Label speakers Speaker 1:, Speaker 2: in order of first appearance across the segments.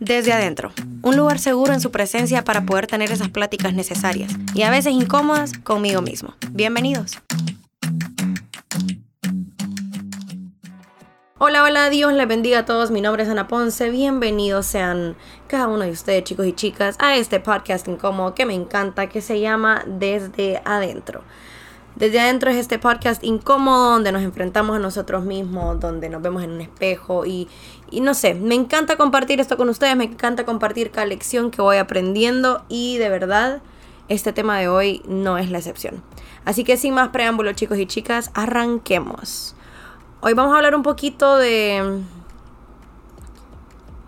Speaker 1: Desde adentro, un lugar seguro en su presencia para poder tener esas pláticas necesarias y a veces incómodas conmigo mismo. Bienvenidos. Hola, hola, Dios les bendiga a todos. Mi nombre es Ana Ponce. Bienvenidos sean cada uno de ustedes, chicos y chicas, a este podcast incómodo que me encanta, que se llama Desde Adentro. Desde adentro es este podcast incómodo donde nos enfrentamos a nosotros mismos, donde nos vemos en un espejo y, y, no sé, me encanta compartir esto con ustedes, me encanta compartir cada lección que voy aprendiendo y de verdad este tema de hoy no es la excepción. Así que sin más preámbulos chicos y chicas, arranquemos. Hoy vamos a hablar un poquito de...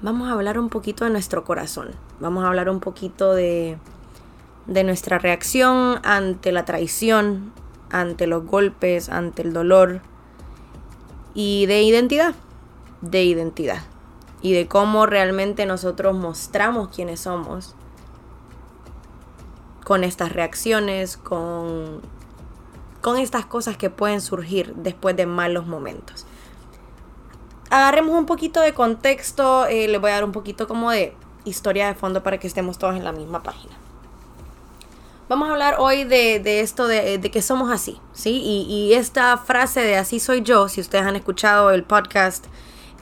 Speaker 1: Vamos a hablar un poquito de nuestro corazón. Vamos a hablar un poquito de, de nuestra reacción ante la traición, ante los golpes, ante el dolor y de identidad, de identidad y de cómo realmente nosotros mostramos quiénes somos con estas reacciones, con, con estas cosas que pueden surgir después de malos momentos. Agarremos un poquito de contexto, eh, les voy a dar un poquito como de historia de fondo para que estemos todos en la misma página. Vamos a hablar hoy de, esto de, que somos así, ¿sí? Y, esta frase de así soy yo, si ustedes han escuchado el podcast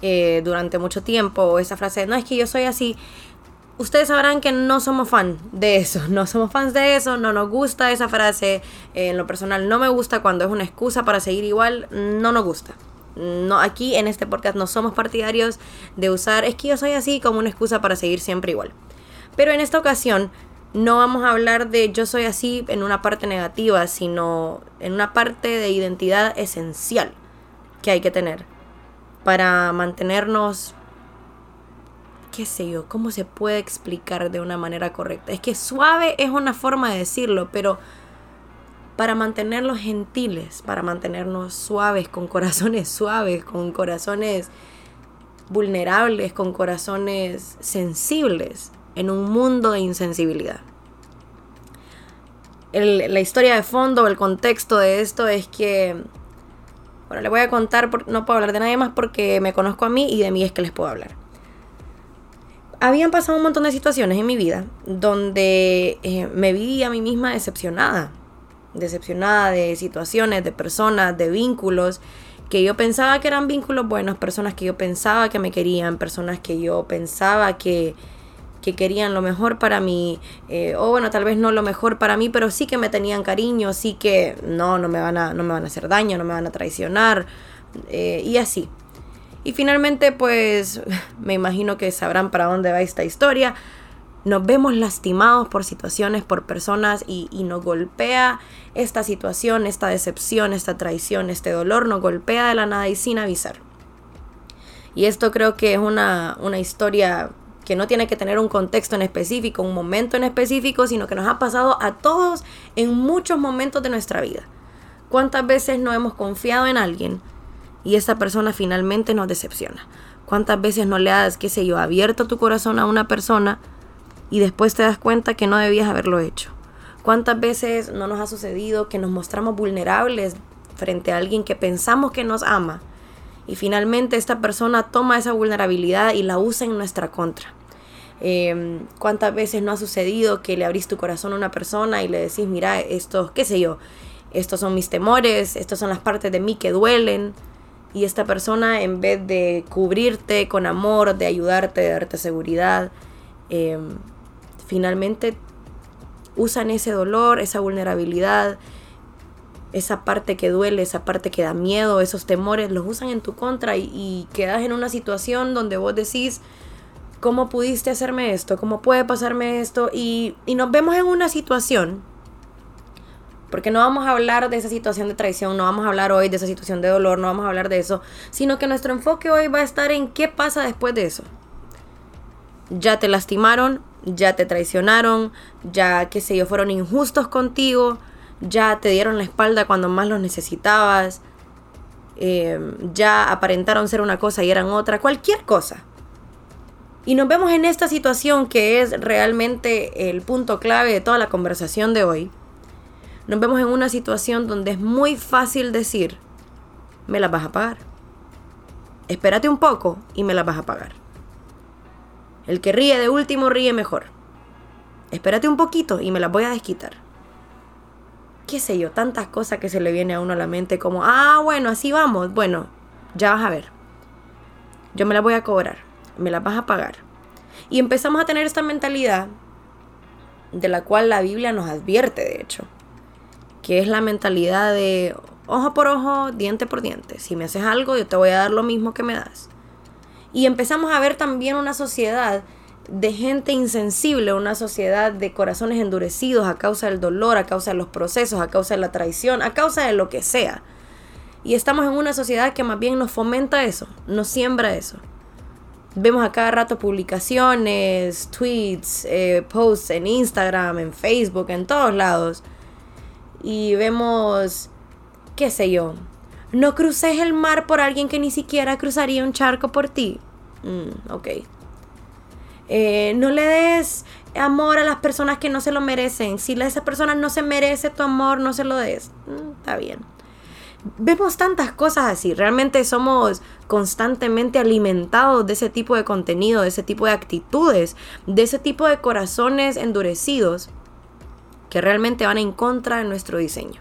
Speaker 1: eh, durante mucho tiempo, esa frase de no es que yo soy así, ustedes sabrán que no somos fan de eso, no somos fans de eso, no nos gusta esa frase, en lo personal no me gusta cuando es una excusa para seguir igual, no nos gusta. No, aquí en este podcast no somos partidarios de usar es que yo soy así como una excusa para seguir siempre igual. Pero en esta ocasión no vamos a hablar de yo soy así en una parte negativa, sino en una parte de identidad esencial que hay que tener para mantenernos, qué sé yo, cómo se puede explicar de una manera correcta. Es que suave es una forma de decirlo, pero para mantenerlos gentiles, para mantenernos suaves, con corazones suaves, con corazones vulnerables, con corazones sensibles en un mundo de insensibilidad. la historia de fondo, el contexto de esto es que, bueno, le voy a contar, no puedo hablar de nadie más porque me conozco a mí y de mí es que les puedo hablar. Habían pasado un montón de situaciones en mi vida donde eh, me vi a mí misma decepcionada, decepcionada de situaciones, de personas, de vínculos que yo pensaba que eran vínculos buenos, personas que yo pensaba que me querían, personas que yo pensaba que, que querían lo mejor para mí, eh, o bueno, tal vez no lo mejor para mí, pero sí que me tenían cariño, sí que no, no me van a, no me van a hacer daño, no me van a traicionar, eh, y así. Y finalmente, pues, me imagino que sabrán para dónde va esta historia. Nos vemos lastimados por situaciones, por personas, y, y nos golpea esta situación, esta decepción, esta traición, este dolor, nos golpea de la nada y sin avisar. Y esto creo que es una, una historia que no tiene que tener un contexto en específico, un momento en específico, sino que nos ha pasado a todos en muchos momentos de nuestra vida. ¿Cuántas veces no hemos confiado en alguien y esa persona finalmente nos decepciona? ¿Cuántas veces no le has, qué sé yo, abierto tu corazón a una persona y después te das cuenta que no debías haberlo hecho? ¿Cuántas veces no nos ha sucedido que nos mostramos vulnerables frente a alguien que pensamos que nos ama y finalmente esta persona toma esa vulnerabilidad y la usa en nuestra contra? Em, ¿Cuántas veces no ha sucedido que le abrís tu corazón a una persona y le decís, mira, esto, qué sé yo, estos son mis temores, estas son las partes de mí que duelen? Y esta persona, en vez de cubrirte con amor, de ayudarte, de darte seguridad, em, finalmente usan ese dolor, esa vulnerabilidad, esa parte que duele, esa parte que da miedo, esos temores, los usan en tu contra y, y quedas en una situación donde vos decís, ¿cómo pudiste hacerme esto? ¿Cómo puede pasarme esto? Y, nos vemos en una situación, porque no vamos a hablar de esa situación de traición, no vamos a hablar hoy de esa situación de dolor, no vamos a hablar de eso, sino que nuestro enfoque hoy va a estar en qué pasa después de eso. Ya te lastimaron, ya te traicionaron, ya, qué sé yo, fueron injustos contigo, ya te dieron la espalda cuando más los necesitabas, eh, ya aparentaron ser una cosa y eran otra, cualquier cosa. Y nos vemos en esta situación que es realmente el punto clave de toda la conversación de hoy. Nos vemos en una situación donde es muy fácil decir, me las vas a pagar. Espérate un poco y me las vas a pagar. El que ríe de último ríe mejor. Espérate un poquito y me las voy a desquitar. Qué sé yo, tantas cosas que se le viene a uno a la mente como, ah, bueno, así vamos. Bueno, ya vas a ver. Yo me las voy a cobrar, me las vas a pagar. Y empezamos a tener esta mentalidad de la cual la Biblia nos advierte, de hecho, que es la mentalidad de ojo por ojo, diente por diente. Si me haces algo, yo te voy a dar lo mismo que me das. Y empezamos a ver también una sociedad de gente insensible, una sociedad de corazones endurecidos a causa del dolor, a causa de los procesos, a causa de la traición, a causa de lo que sea. Y estamos en una sociedad que más bien nos fomenta eso, nos siembra eso. Vemos a cada rato publicaciones, tweets, eh, posts en Instagram, en Facebook, en todos lados. Y vemos, qué sé yo, no cruces el mar por alguien que ni siquiera cruzaría un charco por ti. Mm, ok. Eh, no le des amor a las personas que no se lo merecen. Si esa persona no se merece tu amor, no se lo des. Mm, está bien vemos tantas cosas así. Realmente somos constantemente alimentados de ese tipo de contenido, de ese tipo de actitudes, de ese tipo de corazones endurecidos que realmente van en contra de nuestro diseño.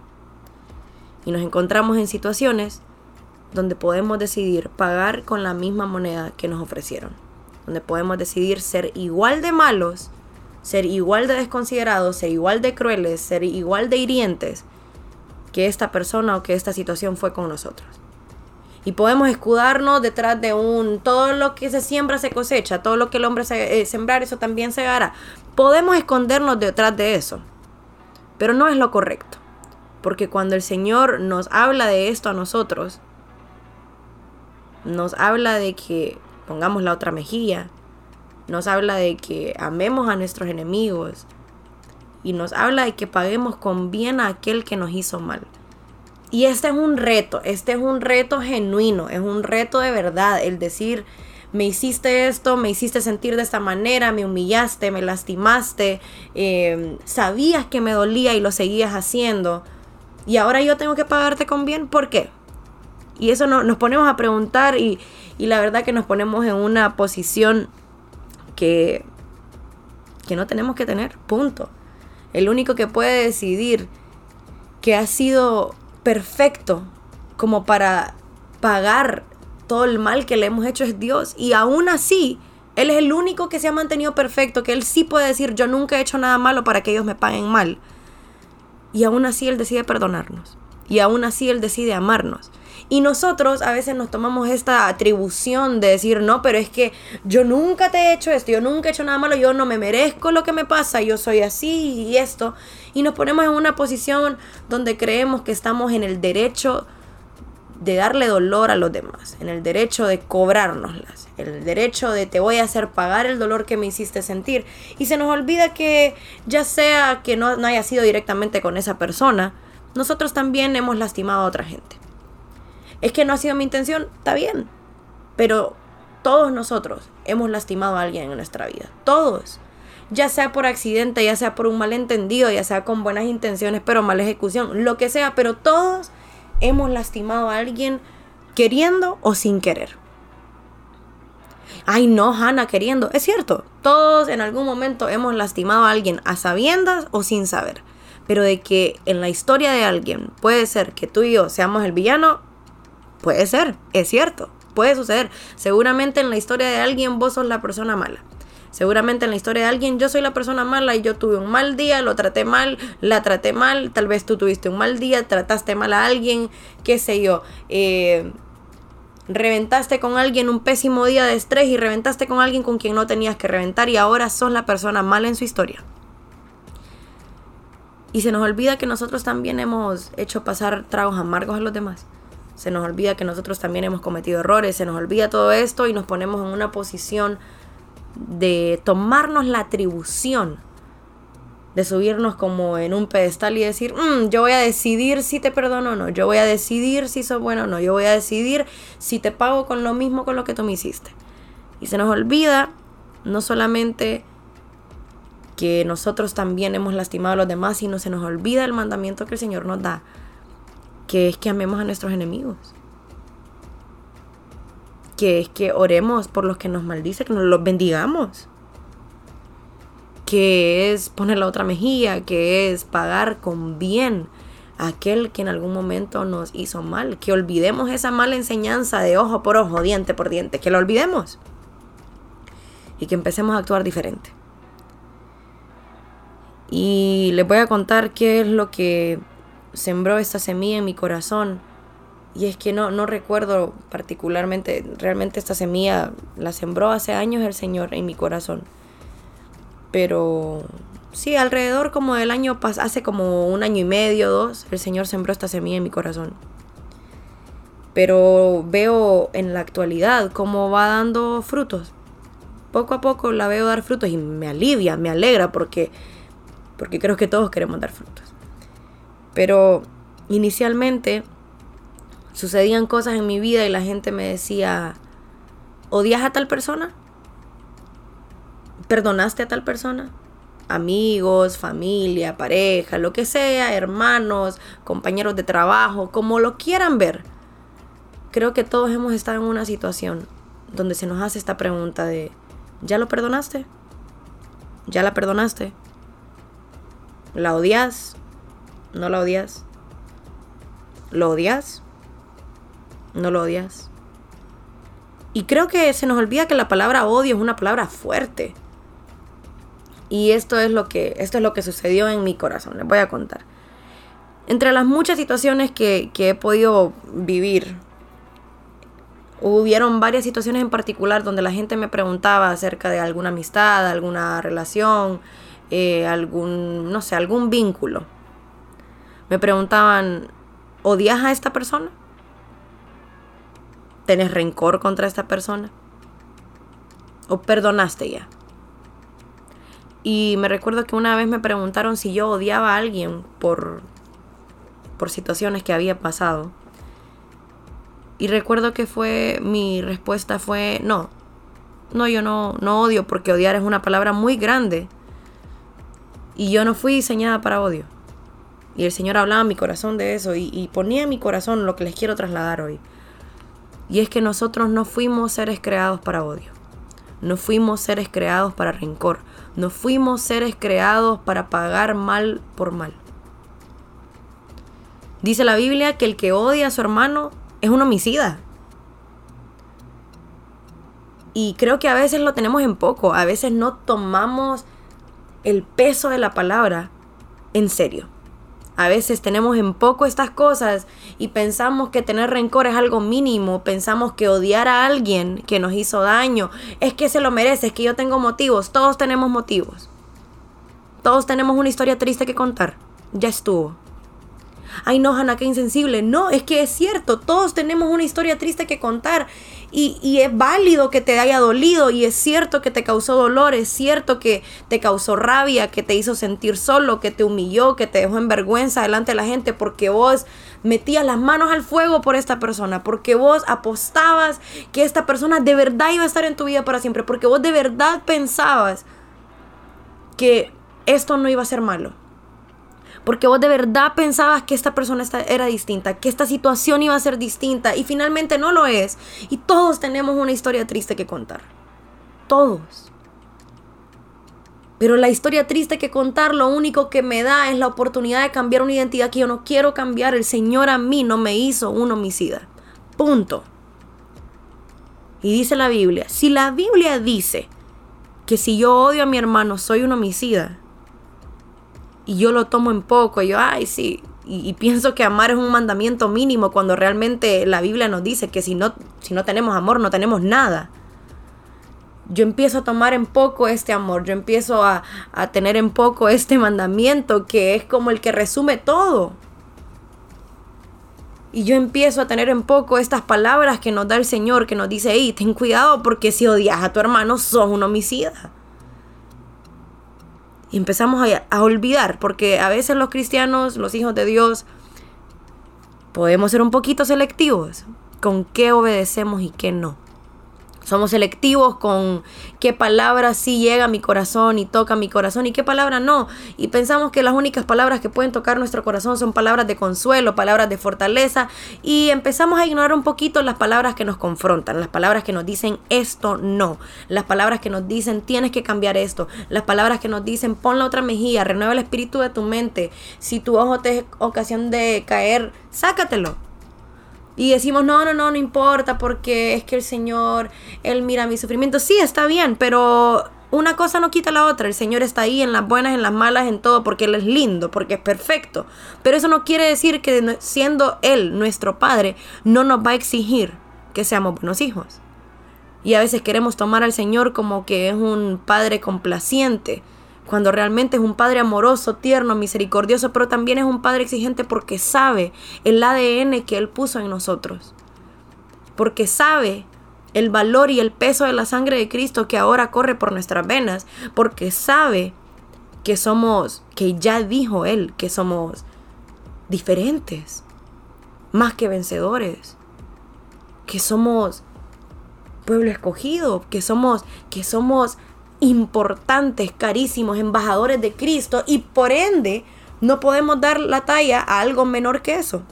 Speaker 1: Y nos encontramos en situaciones donde podemos decidir pagar con la misma moneda que nos ofrecieron. Donde podemos decidir ser igual de malos, ser igual de desconsiderados, ser igual de crueles, ser igual de hirientes que esta persona o que esta situación fue con nosotros. Y podemos escudarnos detrás de un todo lo que se siembra se cosecha, todo lo que el hombre se, eh, sembrar, eso también se hará. Podemos escondernos detrás de eso, pero no es lo correcto. Porque cuando el Señor nos habla de esto a nosotros, nos habla de que pongamos la otra mejilla, nos habla de que amemos a nuestros enemigos, y nos habla de que paguemos con bien a aquel que nos hizo mal. Y este es un reto, este es un reto genuino, es un reto de verdad, el decir, me hiciste esto, me hiciste sentir de esta manera, me humillaste, me lastimaste, em, sabías que me dolía y lo seguías haciendo, y ahora yo tengo que pagarte con bien, ¿por qué? Y eso nos ponemos a preguntar y, y la verdad que nos ponemos en una posición que, que no tenemos que tener, punto. El único que puede decidir que ha sido perfecto como para pagar todo el mal que le hemos hecho es Dios. Y aún así, Él es el único que se ha mantenido perfecto, que Él sí puede decir, yo nunca he hecho nada malo para que ellos me paguen mal. Y aún así Él decide perdonarnos. Y aún así Él decide amarnos. Y nosotros a veces nos tomamos esta atribución de decir, no, pero es que yo nunca te he hecho esto, yo nunca he hecho nada malo, yo no me merezco lo que me pasa, yo soy así y esto. Y nos ponemos en una posición donde creemos que estamos en el derecho de darle dolor a los demás, en el derecho de cobrárnoslas, en el derecho de te voy a hacer pagar el dolor que me hiciste sentir. Y se nos olvida que ya sea que no, no haya sido directamente con esa persona, nosotros también hemos lastimado a otra gente es que no ha sido mi intención, está bien. Pero todos nosotros hemos lastimado a alguien en nuestra vida. Todos. Ya sea por accidente, ya sea por un malentendido, ya sea con buenas intenciones, pero mala ejecución, lo que sea, pero todos hemos lastimado a alguien queriendo o sin querer. Ay, no, Hannah, queriendo. Es cierto, todos en algún momento hemos lastimado a alguien a sabiendas o sin saber. Pero de que en la historia de alguien puede ser que tú y yo seamos el villano, Puede ser, es cierto, puede suceder. Seguramente en la historia de alguien vos sos la persona mala. Seguramente en la historia de alguien yo soy la persona mala y yo tuve un mal día, lo traté mal, la traté mal, tal vez tú tuviste un mal día, trataste mal a alguien, qué sé yo, eh, reventaste con alguien un pésimo día de estrés y reventaste con alguien con quien no tenías que reventar y ahora sos la persona mala en su historia. Y se nos olvida que nosotros también hemos hecho pasar tragos amargos a los demás se nos olvida que nosotros también hemos cometido errores, se nos olvida todo esto y nos ponemos en una posición de tomarnos la atribución de subirnos como en un pedestal y decir, mm, yo voy a decidir si te perdono o no, yo voy a decidir si sos bueno o no, yo voy a decidir si te pago con lo mismo con lo que tú me hiciste. Y se nos olvida no solamente que nosotros también hemos lastimado a los demás, sino se nos olvida el mandamiento que el Señor nos da que es que amemos a nuestros enemigos. Que es que oremos por los que nos maldicen, que nos los bendigamos. que es poner la otra mejilla, que es pagar con bien a aquel que en algún momento nos hizo mal, que olvidemos esa mala enseñanza de ojo por ojo, diente por diente, que lo olvidemos y que empecemos a actuar diferente. Y les voy a contar qué es lo que sembró esta semilla en mi corazón. Y es que no, no recuerdo particularmente, realmente esta semilla la sembró hace años el Señor en mi corazón. Pero sí, alrededor como del año, hace como un año y medio, dos, el Señor sembró esta semilla en mi corazón. Pero veo en la actualidad cómo va dando frutos. Poco a poco la veo dar frutos y me alivia, me alegra porque, porque creo que todos queremos dar frutos. Pero inicialmente sucedían cosas en mi vida y la gente me decía, ¿odias a tal persona? ¿Perdonaste a tal persona? Amigos, familia, pareja, lo que sea, hermanos, compañeros de trabajo, como lo quieran ver. Creo que todos hemos estado en una situación donde se nos hace esta pregunta de, ¿ya lo perdonaste? ¿Ya la perdonaste? ¿La odias? ¿No la odias? ¿Lo odias? ¿No lo odias? Y creo que se nos olvida que la palabra odio es una palabra fuerte. Y esto es lo que, esto es lo que sucedió en mi corazón. Les voy a contar. Entre las muchas situaciones que, que he podido vivir, hubieron varias situaciones en particular donde la gente me preguntaba acerca de alguna amistad, alguna relación, eh, algún, no sé, algún vínculo. Me preguntaban, ¿odias a esta persona? ¿Tenés rencor contra esta persona? ¿O perdonaste ya? Y me recuerdo que una vez me preguntaron si yo odiaba a alguien por, por situaciones que había pasado. Y recuerdo que fue, mi respuesta fue, no, no, yo no, no odio porque odiar es una palabra muy grande. Y yo no fui diseñada para odio. Y el Señor hablaba en mi corazón de eso y, y ponía en mi corazón lo que les quiero trasladar hoy. Y es que nosotros no fuimos seres creados para odio. No fuimos seres creados para rencor. No fuimos seres creados para pagar mal por mal. Dice la Biblia que el que odia a su hermano es un homicida. Y creo que a veces lo tenemos en poco. A veces no tomamos el peso de la palabra en serio. A veces tenemos en poco estas cosas y pensamos que tener rencor es algo mínimo, pensamos que odiar a alguien que nos hizo daño es que se lo merece, es que yo tengo motivos, todos tenemos motivos. Todos tenemos una historia triste que contar. Ya estuvo ay no, Hanna, qué insensible. No, es que es cierto, todos tenemos una historia triste que contar y, y, es válido que te haya dolido y es cierto que te causó dolor, es cierto que te causó rabia, que te hizo sentir solo, que te humilló, que te dejó en vergüenza delante de la gente porque vos metías las manos al fuego por esta persona, porque vos apostabas que esta persona de verdad iba a estar en tu vida para siempre, porque vos de verdad pensabas que esto no iba a ser malo porque vos de verdad pensabas que esta persona era distinta, que esta situación iba a ser distinta y finalmente no lo es. Y todos tenemos una historia triste que contar. Todos. Pero la historia triste que contar lo único que me da es la oportunidad de cambiar una identidad que yo no quiero cambiar. El Señor a mí no me hizo un homicida. Punto. Y dice la Biblia, si la Biblia dice que si yo odio a mi hermano soy un homicida, y yo lo tomo en poco, yo, ay, sí, y, pienso que amar es un mandamiento mínimo cuando realmente la Biblia nos dice que si no, si no tenemos amor no tenemos nada. Yo empiezo a tomar en poco este amor, yo empiezo a, a tener en poco este mandamiento que es como el que resume todo. Y yo empiezo a tener en poco estas palabras que nos da el Señor, que nos dice, hey, ten cuidado porque si odias a tu hermano, sos un homicida. Y empezamos a, olvidar, porque a veces los cristianos, los hijos de Dios, podemos ser un poquito selectivos con qué obedecemos y qué no. Somos selectivos con qué palabra sí llega a mi corazón y toca mi corazón y qué palabra no. Y pensamos que las únicas palabras que pueden tocar nuestro corazón son palabras de consuelo, palabras de fortaleza. Y empezamos a ignorar un poquito las palabras que nos confrontan, las palabras que nos dicen esto no, las palabras que nos dicen tienes que cambiar esto, las palabras que nos dicen pon la otra mejilla, renueva el espíritu de tu mente. Si tu ojo te es ocasión de caer, sácatelo y decimos, no, no, no, no importa porque es que el Señor, Él mira mi sufrimiento. Sí, está bien, pero una cosa no quita la otra. El Señor está ahí en las buenas, en las malas, en todo, porque Él es lindo, porque es perfecto. Pero eso no quiere decir que siendo Él nuestro Padre, no nos va a exigir que seamos buenos hijos. Y a veces queremos tomar al Señor como que es un Padre complaciente cuando realmente es un Padre amoroso, tierno, misericordioso, pero también es un Padre exigente porque sabe el ADN que Él puso en nosotros, porque sabe el valor y el peso de la sangre de Cristo que ahora corre por nuestras venas, porque sabe que somos, que ya dijo Él, que somos diferentes, más que vencedores, que somos pueblo escogido, que somos, que somos importantes, carísimos, embajadores de Cristo y por ende no podemos dar la talla a algo menor que eso.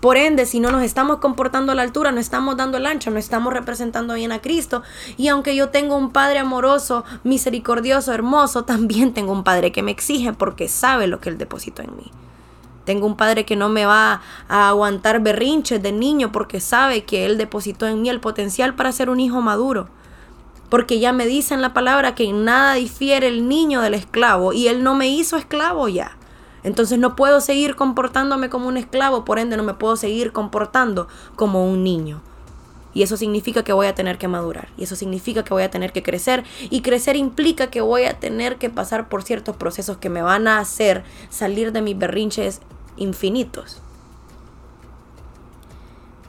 Speaker 1: Por ende, si no nos estamos comportando a la altura, no estamos dando el ancho, no estamos representando bien a Cristo. Y aunque yo tengo un Padre amoroso, misericordioso, hermoso, también tengo un Padre que me exige porque sabe lo que Él depositó en mí. Tengo un Padre que no me va a aguantar berrinches de niño porque sabe que Él depositó en mí el potencial para ser un hijo maduro. Porque ya me dice en la palabra que en nada difiere el niño del esclavo y él no me hizo esclavo ya. Entonces no puedo seguir comportándome como un esclavo, por ende no me puedo seguir comportando como un niño. Y eso significa que voy a tener que madurar. Y eso significa que voy a tener que crecer. Y crecer implica que voy a tener que pasar por ciertos procesos que me van a hacer salir de mis berrinches infinitos.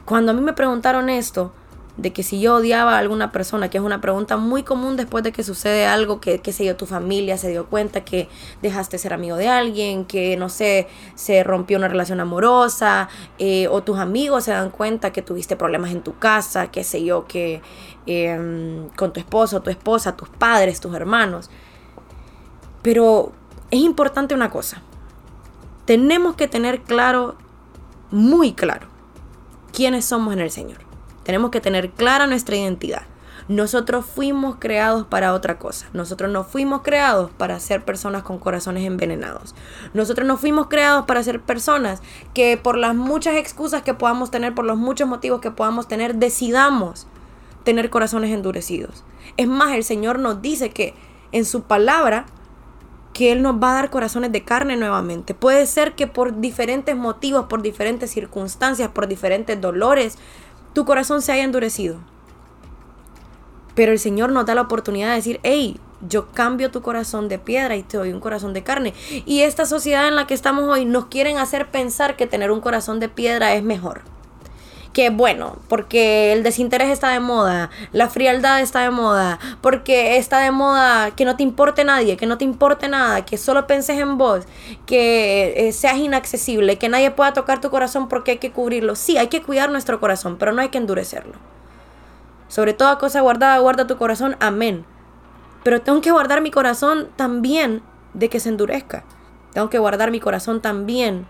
Speaker 1: Cuando a mí me preguntaron esto, de que si yo odiaba a alguna persona, que es una pregunta muy común después de que sucede algo que, que sé yo, tu familia se dio cuenta que dejaste ser amigo de alguien, que no sé, se rompió una relación amorosa, eh, o tus amigos se dan cuenta que tuviste problemas en tu casa, que sé yo, que em, con tu esposo, tu esposa, tus padres, tus hermanos. Pero es importante una cosa. Tenemos que tener claro, muy claro, quiénes somos en el Señor. Tenemos que tener clara nuestra identidad. Nosotros fuimos creados para otra cosa. Nosotros no fuimos creados para ser personas con corazones envenenados. Nosotros no fuimos creados para ser personas que por las muchas excusas que podamos tener, por los muchos motivos que podamos tener, decidamos tener corazones endurecidos. Es más, el Señor nos dice que en su palabra que Él nos va a dar corazones de carne nuevamente. Puede ser que por diferentes motivos, por diferentes circunstancias, por diferentes dolores, tu corazón se haya endurecido. Pero el Señor nos da la oportunidad de decir, hey, yo cambio tu corazón de piedra y te doy un corazón de carne. Y esta sociedad en la que estamos hoy nos quieren hacer pensar que tener un corazón de piedra es mejor. Que bueno, porque el desinterés está de moda, la frialdad está de moda, porque está de moda que no te importe nadie, que no te importe nada, que solo penses en vos, que eh, seas inaccesible, que nadie pueda tocar tu corazón porque hay que cubrirlo. Sí, hay que cuidar nuestro corazón, pero no hay que endurecerlo. Sobre toda cosa guardada, guarda tu corazón. Amén. Pero tengo que guardar mi corazón también de que se endurezca. Tengo que guardar mi corazón también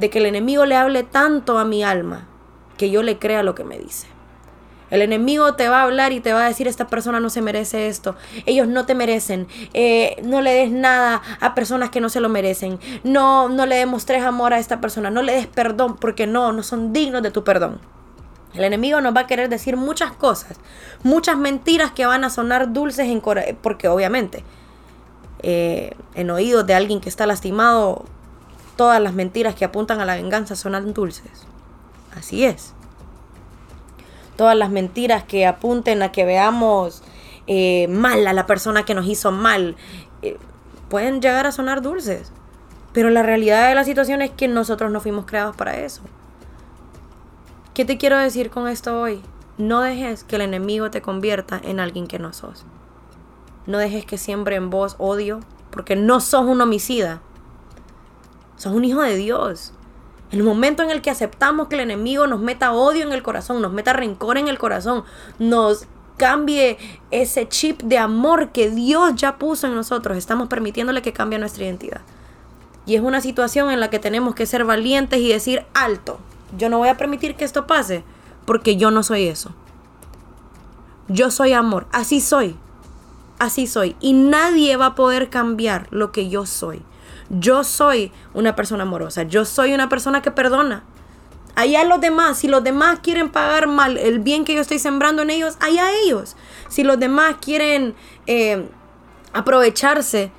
Speaker 1: de que el enemigo le hable tanto a mi alma que yo le crea lo que me dice. El enemigo te va a hablar y te va a decir, esta persona no se merece esto, ellos no te merecen, eh, no le des nada a personas que no se lo merecen, no, no le demostres amor a esta persona, no le des perdón porque no, no son dignos de tu perdón. El enemigo nos va a querer decir muchas cosas, muchas mentiras que van a sonar dulces en porque obviamente eh, en oídos de alguien que está lastimado, todas las mentiras que apuntan a la venganza sonan dulces. Así es. Todas las mentiras que apunten a que veamos eh, mal a la persona que nos hizo mal eh, pueden llegar a sonar dulces. Pero la realidad de la situación es que nosotros no fuimos creados para eso. ¿Qué te quiero decir con esto hoy? No dejes que el enemigo te convierta en alguien que no sos. No dejes que siembre en vos odio, porque no sos un homicida. Sos un hijo de Dios. El momento en el que aceptamos que el enemigo nos meta odio en el corazón, nos meta rencor en el corazón, nos cambie ese chip de amor que Dios ya puso en nosotros, estamos permitiéndole que cambie nuestra identidad. Y es una situación en la que tenemos que ser valientes y decir, alto, yo no voy a permitir que esto pase porque yo no soy eso. Yo soy amor, así soy, así soy. Y nadie va a poder cambiar lo que yo soy. Yo soy una persona amorosa, yo soy una persona que perdona. Allá los demás, si los demás quieren pagar mal el bien que yo estoy sembrando en ellos, allá ellos. Si los demás quieren eh, aprovecharse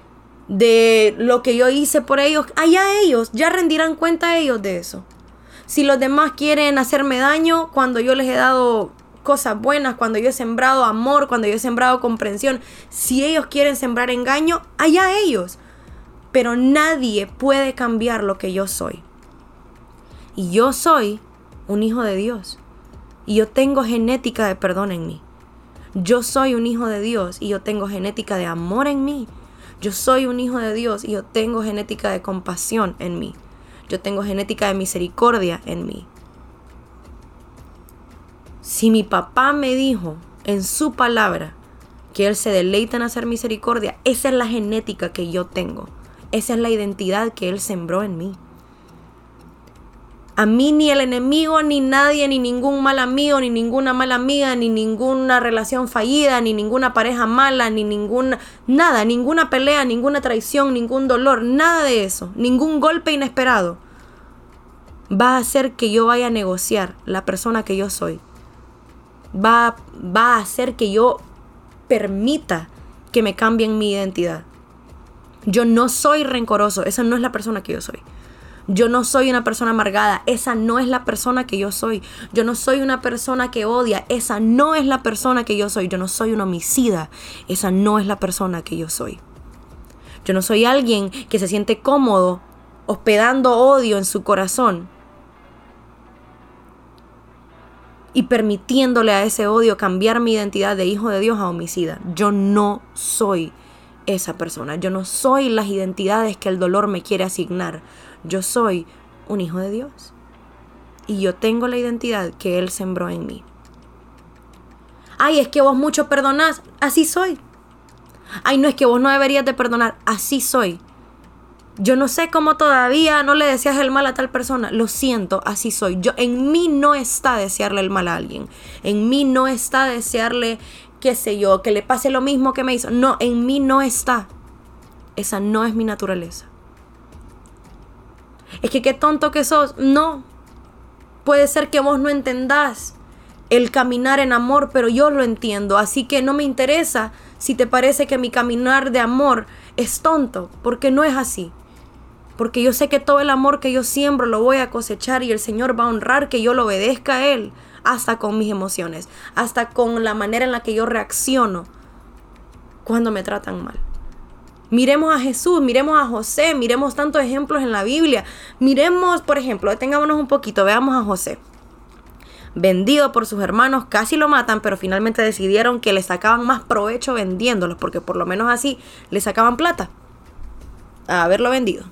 Speaker 1: de lo que yo hice por ellos, allá ellos, ya rendirán cuenta ellos de eso. Si los demás quieren hacerme daño cuando yo les he dado cosas buenas, cuando yo he sembrado amor, cuando yo he sembrado comprensión, si ellos quieren sembrar engaño, allá ellos pero nadie puede cambiar lo que yo soy. Y yo soy un hijo de Dios. Y yo tengo genética de perdón en mí. Yo soy un hijo de Dios y yo tengo genética de amor en mí. Yo soy un hijo de Dios y yo tengo genética de compasión en mí. Yo tengo genética de misericordia en mí. Si mi papá me dijo en su palabra que Él se deleita en hacer misericordia, esa es la genética que yo tengo. Esa es la identidad que Él sembró en mí. A mí ni el enemigo, ni nadie, ni ningún mal amigo, ni ninguna mala amiga, ni ninguna relación fallida, ni ninguna pareja mala, ni ninguna, nada, ninguna pelea, ninguna traición, ningún dolor, nada de eso, ningún golpe inesperado va a hacer que yo vaya a negociar la persona que yo soy. Va, va a hacer que yo permita que me cambien mi identidad. Yo no soy rencoroso, esa no es la persona que yo soy. Yo no soy una persona amargada, esa no es la persona que yo soy. Yo no soy una persona que odia, esa no es la persona que yo soy. Yo no soy un homicida, esa no es la persona que yo soy. Yo no soy alguien que se siente cómodo hospedando odio en su corazón y permitiéndole a ese odio cambiar mi identidad de hijo de Dios a homicida. Yo no soy esa persona. Yo no soy las identidades que el dolor me quiere asignar. Yo soy un hijo de Dios. Y yo tengo la identidad que Él sembró en mí. Ay, es que vos mucho perdonás. Así soy. Ay, no es que vos no deberías de perdonar. Así soy. Yo no sé cómo todavía no le deseas el mal a tal persona. Lo siento, así soy. Yo en mí no está desearle el mal a alguien. En mí no está desearle qué sé yo, que le pase lo mismo que me hizo. No, en mí no está. Esa no es mi naturaleza. Es que qué tonto que sos. No. Puede ser que vos no entendás el caminar en amor, pero yo lo entiendo. Así que no me interesa si te parece que mi caminar de amor es tonto, porque no es así. Porque yo sé que todo el amor que yo siembro lo voy a cosechar y el Señor va a honrar que yo lo obedezca a Él hasta con mis emociones, hasta con la manera en la que yo reacciono cuando me tratan mal. Miremos a Jesús, miremos a José, miremos tantos ejemplos en la Biblia. Miremos, por ejemplo, detengámonos un poquito, veamos a José. Vendido por sus hermanos, casi lo matan, pero finalmente decidieron que le sacaban más provecho vendiéndolos, porque por lo menos así le sacaban plata a haberlo vendido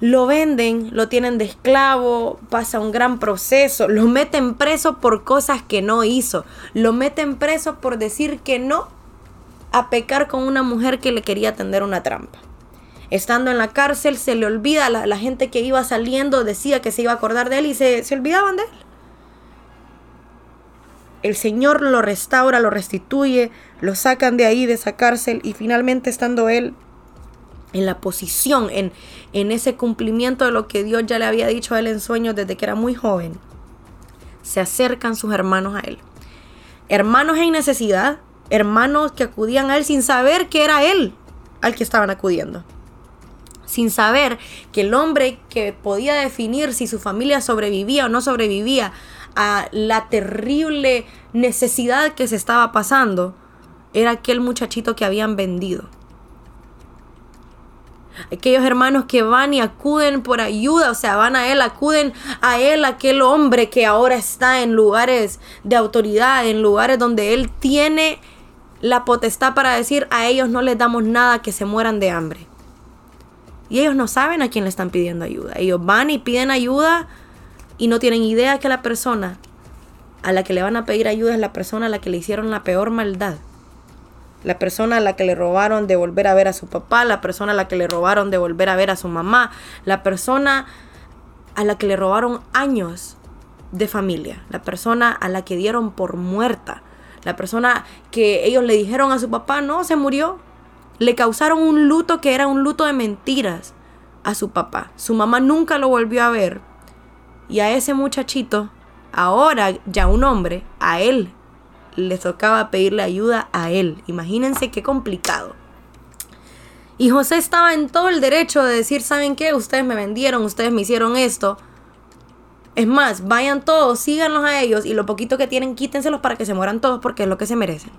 Speaker 1: lo venden, lo tienen de esclavo, pasa un gran proceso, lo meten preso por cosas que no hizo, lo meten preso por decir que no a pecar con una mujer que le quería tender una trampa. Estando en la cárcel se le olvida, la, la gente que iba saliendo decía que se iba a acordar de él y se, se olvidaban de él. El Señor lo restaura, lo restituye, lo sacan de ahí, de esa cárcel y finalmente estando él en la posición, en, en ese cumplimiento de lo que Dios ya le había dicho a él en sueños desde que era muy joven, se acercan sus hermanos a él. Hermanos en necesidad, hermanos que acudían a él sin saber que era él al que estaban acudiendo. Sin saber que el hombre que podía definir si su familia sobrevivía o no sobrevivía a la terrible necesidad que se estaba pasando, era aquel muchachito que habían vendido aquellos hermanos que van y acuden por ayuda, o sea, van a Él, acuden a Él, aquel hombre que ahora está en lugares de autoridad, en lugares donde Él tiene la potestad para decir a ellos no les damos nada que se mueran de hambre. Y ellos no saben a quién le están pidiendo ayuda. Ellos van y piden ayuda y no tienen idea que la persona a la que le van a pedir ayuda es la persona a la que le hicieron la peor maldad. La persona a la que le robaron de volver a ver a su papá, la persona a la que le robaron de volver a ver a su mamá, la persona a la que le robaron años de familia, la persona a la que dieron por muerta, la persona que ellos le dijeron a su papá, no, se murió. Le causaron un luto que era un luto de mentiras a su papá. Su mamá nunca lo volvió a ver. Y a ese muchachito, ahora ya un hombre, a él le tocaba pedirle ayuda a él. Imagínense qué complicado. Y José estaba en todo el derecho de decir, ¿saben qué? Ustedes me vendieron, ustedes me hicieron esto. Es más, vayan todos, síganlos a ellos y lo poquito que tienen, quítenselos para que se mueran todos porque es lo que se merecen.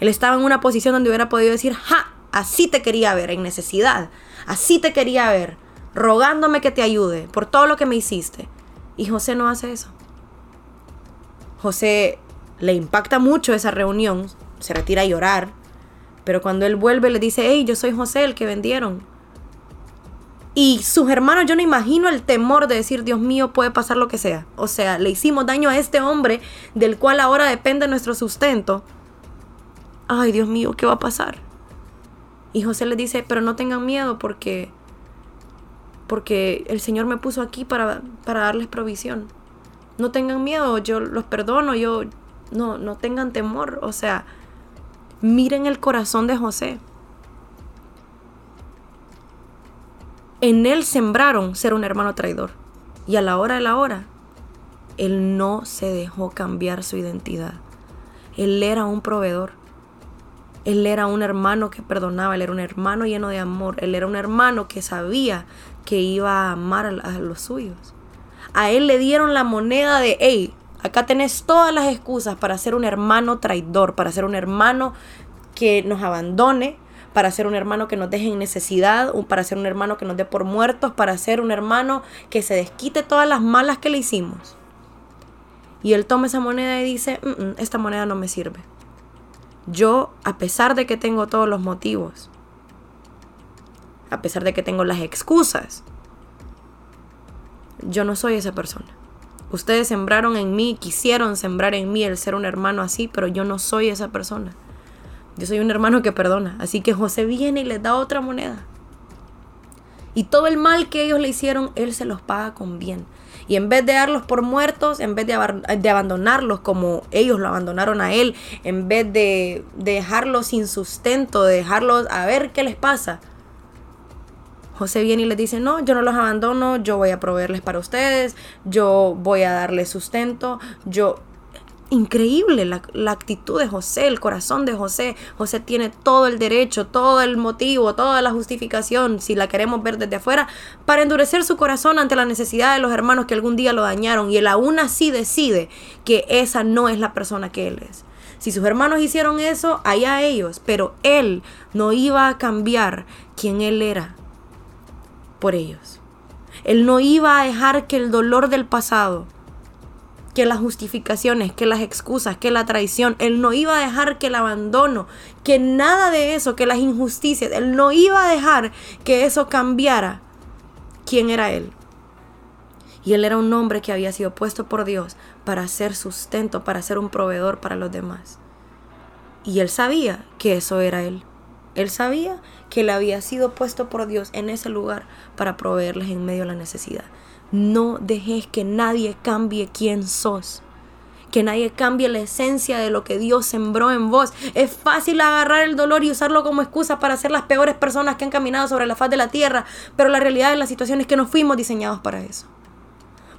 Speaker 1: Él estaba en una posición donde hubiera podido decir, ja, así te quería ver, en necesidad, así te quería ver, rogándome que te ayude por todo lo que me hiciste. Y José no hace eso. José le impacta mucho esa reunión, se retira a llorar, pero cuando él vuelve le dice, hey, yo soy José, el que vendieron. Y sus hermanos, yo no imagino el temor de decir, Dios mío, puede pasar lo que sea. O sea, le hicimos daño a este hombre del cual ahora depende nuestro sustento. Ay, Dios mío, ¿qué va a pasar? Y José le dice, pero no tengan miedo porque, porque el Señor me puso aquí para, para darles provisión. No tengan miedo, yo los perdono, yo no, no tengan temor. O sea, miren el corazón de José. En él sembraron ser un hermano traidor. Y a la hora de la hora, él no se dejó cambiar su identidad. Él era un proveedor. Él era un hermano que perdonaba, él era un hermano lleno de amor, él era un hermano que sabía que iba a amar a, los suyos. A él le dieron la moneda de, hey, acá tenés todas las excusas para ser un hermano traidor, para ser un hermano que nos abandone, para ser un hermano que nos deje en necesidad, para ser un hermano que nos dé por muertos, para ser un hermano que se desquite todas las malas que le hicimos. Y él toma esa moneda y dice, esta moneda no me sirve. Yo, a pesar de que tengo todos los motivos, a pesar de que tengo las excusas, yo no soy esa persona. Ustedes sembraron en mí, quisieron sembrar en mí el ser un hermano así, pero yo no soy esa persona. Yo soy un hermano que perdona. Así que José viene y les da otra moneda. Y todo el mal que ellos le hicieron, Él se los paga con bien. Y en vez de darlos por muertos, en vez de, abandonarlos como ellos lo abandonaron a Él, en vez de, dejarlos sin sustento, de dejarlos a ver qué les pasa, José viene y les dice, no, yo no los abandono, yo voy a proveerles para ustedes, yo voy a darles sustento, yo increíble la, actitud de José, el corazón de José. José tiene todo el derecho, todo el motivo, toda la justificación, si la queremos ver desde afuera, para endurecer su corazón ante la necesidad de los hermanos que algún día lo dañaron. Y él aún así decide que esa no es la persona que él es. Si sus hermanos hicieron eso, allá ellos, pero él no iba a cambiar quien él era por ellos. Él no iba a dejar que el dolor del pasado que las justificaciones, que las excusas, que la traición. Él no iba a dejar que el abandono, que nada de eso, que las injusticias, él no iba a dejar que eso cambiara quién era él. Y él era un hombre que había sido puesto por Dios para ser sustento, para ser un proveedor para los demás. Y él sabía que eso era él. Él sabía que él había sido puesto por Dios en ese lugar para proveerles en medio de la necesidad. No dejes que nadie cambie quién sos. Que nadie cambie la esencia de lo que Dios sembró en vos. Es fácil agarrar el dolor y usarlo como excusa para ser las peores personas que han caminado sobre la faz de la tierra, pero la realidad de la situación es que no fuimos diseñados para eso.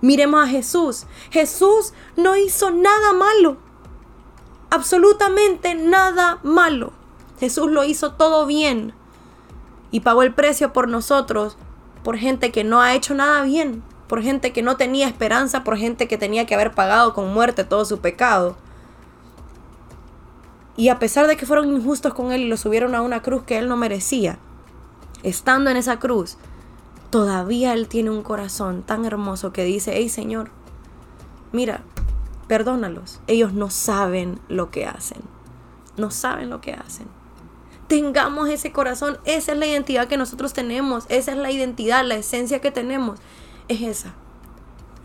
Speaker 1: Miremos a Jesús. Jesús no hizo nada malo. Absolutamente nada malo. Jesús lo hizo todo bien y pagó el precio por nosotros, por gente que no ha hecho nada bien por gente que no tenía esperanza, por gente que tenía que haber pagado con muerte todo su pecado. Y a pesar de que fueron injustos con él y lo subieron a una cruz que él no merecía, estando en esa cruz, todavía él tiene un corazón tan hermoso que dice, hey Señor, mira, perdónalos. Ellos no saben lo que hacen. No saben lo que hacen. Tengamos ese corazón. Esa es la identidad que nosotros tenemos. Esa es la identidad, la esencia que tenemos. Es esa.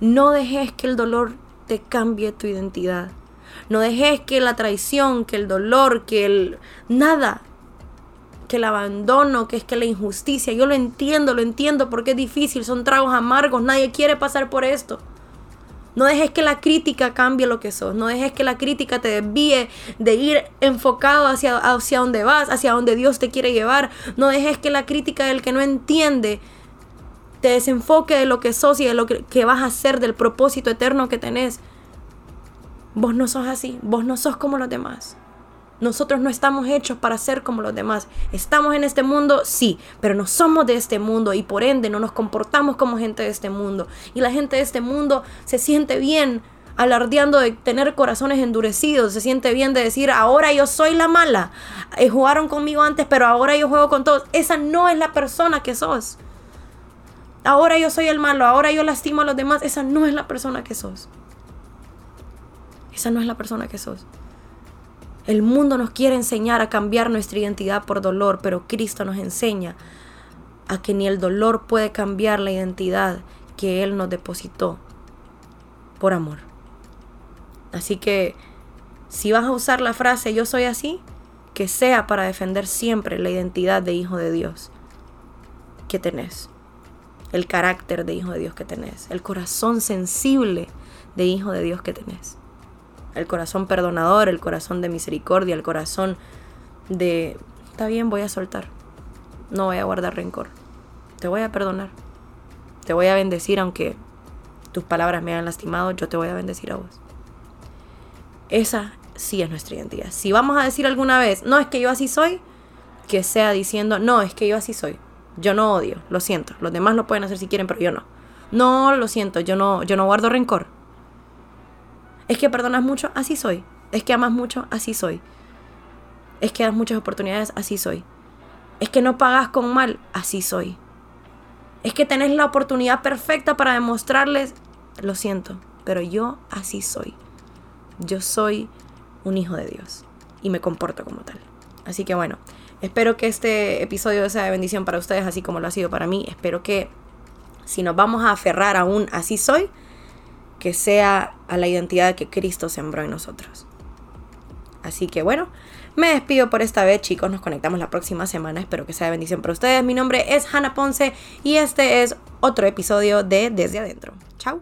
Speaker 1: No dejes que el dolor te cambie tu identidad. No dejes que la traición, que el dolor, que el nada, que el abandono, que es que la injusticia, yo lo entiendo, lo entiendo porque es difícil, son tragos amargos, nadie quiere pasar por esto. No dejes que la crítica cambie lo que sos. No dejes que la crítica te desvíe de ir enfocado hacia, hacia donde vas, hacia donde Dios te quiere llevar. No dejes que la crítica del que no entiende te desenfoque de lo que sos y de lo que, que vas a hacer, del propósito eterno que tenés. Vos no sos así, vos no sos como los demás. Nosotros no estamos hechos para ser como los demás. Estamos en este mundo, sí, pero no somos de este mundo y por ende no nos comportamos como gente de este mundo. Y la gente de este mundo se siente bien alardeando de tener corazones endurecidos, se siente bien de decir, ahora yo soy la mala. Eh, jugaron conmigo antes, pero ahora yo juego con todos. Esa no es la persona que sos. Ahora yo soy el malo, ahora yo lastimo a los demás. Esa no es la persona que sos. Esa no es la persona que sos. El mundo nos quiere enseñar a cambiar nuestra identidad por dolor, pero Cristo nos enseña a que ni el dolor puede cambiar la identidad que Él nos depositó por amor. Así que si vas a usar la frase yo soy así, que sea para defender siempre la identidad de hijo de Dios que tenés, el carácter de hijo de Dios que tenés, el corazón sensible de hijo de Dios que tenés el corazón perdonador, el corazón de misericordia, el corazón de, está bien, voy a soltar, no voy a guardar rencor, te voy a perdonar, te voy a bendecir aunque tus palabras me hayan lastimado, yo te voy a bendecir a vos. Esa sí es nuestra identidad. Si vamos a decir alguna vez, no es que yo así soy, que sea diciendo, no, es que yo así soy. Yo no odio, lo siento. Los demás lo pueden hacer si quieren, pero yo no. No, lo siento, yo no, yo no guardo rencor. Es que perdonas mucho, así soy. Es que amas mucho, así soy. Es que das muchas oportunidades, así soy. Es que no pagas con mal, así soy. Es que tenés la oportunidad perfecta para demostrarles, lo siento, pero yo así soy. Yo soy un hijo de Dios y me comporto como tal. Así que bueno, espero que este episodio sea de bendición para ustedes, así como lo ha sido para mí. Espero que si nos vamos a aferrar a un así soy, que sea a la identidad que Cristo sembró en nosotros. Así que bueno, me despido por esta vez, chicos. Nos conectamos la próxima semana. Espero que sea de bendición para ustedes. Mi nombre es Hannah Ponce y este es otro episodio de Desde Adentro. Chao.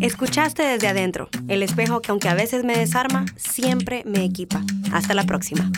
Speaker 2: Escuchaste desde adentro, el espejo que aunque a veces me desarma, siempre me equipa. Hasta la próxima.